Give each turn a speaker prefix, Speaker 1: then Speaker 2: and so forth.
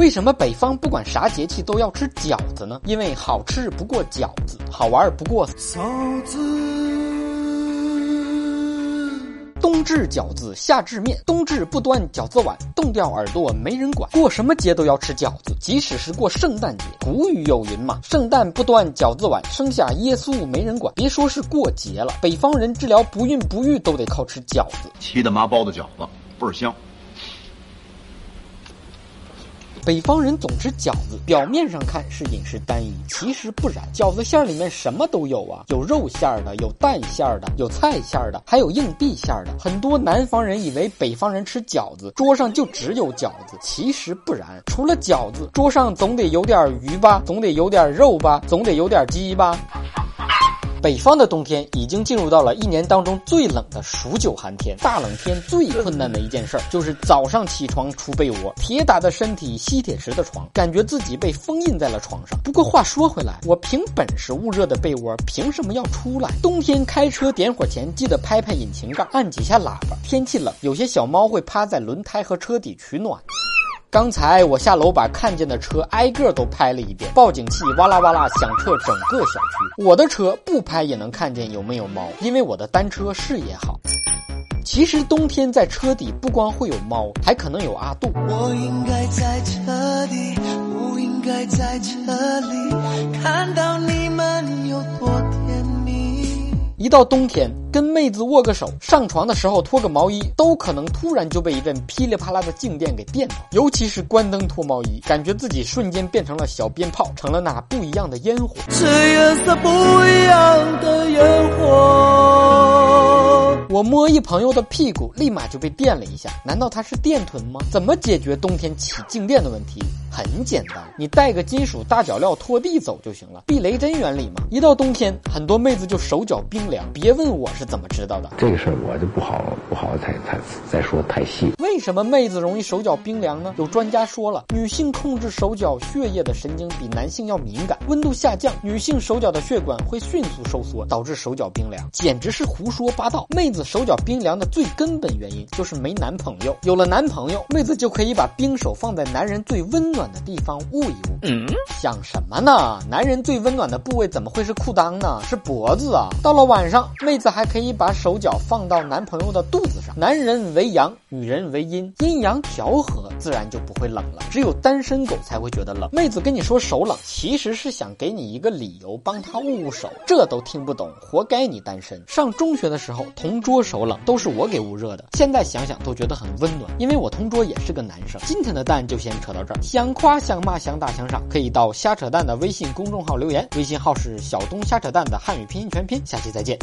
Speaker 1: 为什么北方不管啥节气都要吃饺子呢？因为好吃不过饺子，好玩不过嫂子。冬至饺子，夏至面。冬至不端饺子碗，冻掉耳朵没人管。过什么节都要吃饺子，即使是过圣诞节。古语有云嘛，圣诞不端饺子碗，生下耶稣没人管。别说是过节了，北方人治疗不孕不育都得靠吃饺子。
Speaker 2: 七大妈包的饺子倍儿香。
Speaker 1: 北方人总吃饺子，表面上看是饮食单一，其实不然。饺子馅儿里面什么都有啊，有肉馅儿的，有蛋馅儿的，有菜馅儿的，还有硬币馅儿的。很多南方人以为北方人吃饺子，桌上就只有饺子，其实不然。除了饺子，桌上总得有点鱼吧，总得有点肉吧，总得有点鸡吧。北方的冬天已经进入到了一年当中最冷的数九寒天。大冷天最困难的一件事儿就是早上起床出被窝，铁打的身体，吸铁石的床，感觉自己被封印在了床上。不过话说回来，我凭本事捂热的被窝，凭什么要出来？冬天开车点火前记得拍拍引擎盖，按几下喇叭。天气冷，有些小猫会趴在轮胎和车底取暖。刚才我下楼把看见的车挨个都拍了一遍，报警器哇啦哇啦响彻整个小区。我的车不拍也能看见有没有猫，因为我的单车视野好。其实冬天在车底不光会有猫，还可能有阿杜。我应该在车底，不应该在车里，看到你。一到冬天。跟妹子握个手，上床的时候脱个毛衣，都可能突然就被一阵噼里啪啦的静电给电到。尤其是关灯脱毛衣，感觉自己瞬间变成了小鞭炮，成了那不一样的烟火。是颜色不一样的烟火。我摸一朋友的屁股，立马就被电了一下。难道他是电臀吗？怎么解决冬天起静电的问题？很简单，你带个金属大脚镣拖地走就行了。避雷针原理嘛。一到冬天，很多妹子就手脚冰凉。别问我。是怎么知道的？
Speaker 3: 这个事儿我就不好不好再再再说太细。
Speaker 1: 为什么妹子容易手脚冰凉呢？有专家说了，女性控制手脚血液的神经比男性要敏感，温度下降，女性手脚的血管会迅速收缩，导致手脚冰凉，简直是胡说八道。妹子手脚冰凉的最根本原因就是没男朋友，有了男朋友，妹子就可以把冰手放在男人最温暖的地方捂一捂。嗯，想什么呢？男人最温暖的部位怎么会是裤裆呢？是脖子啊！到了晚上，妹子还。可以把手脚放到男朋友的肚子上，男人为阳，女人为阴，阴阳调和，自然就不会冷了。只有单身狗才会觉得冷。妹子跟你说手冷，其实是想给你一个理由帮她捂捂手，这都听不懂，活该你单身。上中学的时候，同桌手冷都是我给捂热的，现在想想都觉得很温暖，因为我同桌也是个男生。今天的蛋就先扯到这儿，想夸想骂想打想赏，可以到瞎扯淡的微信公众号留言，微信号是小东瞎扯淡的汉语拼音全拼，下期再见。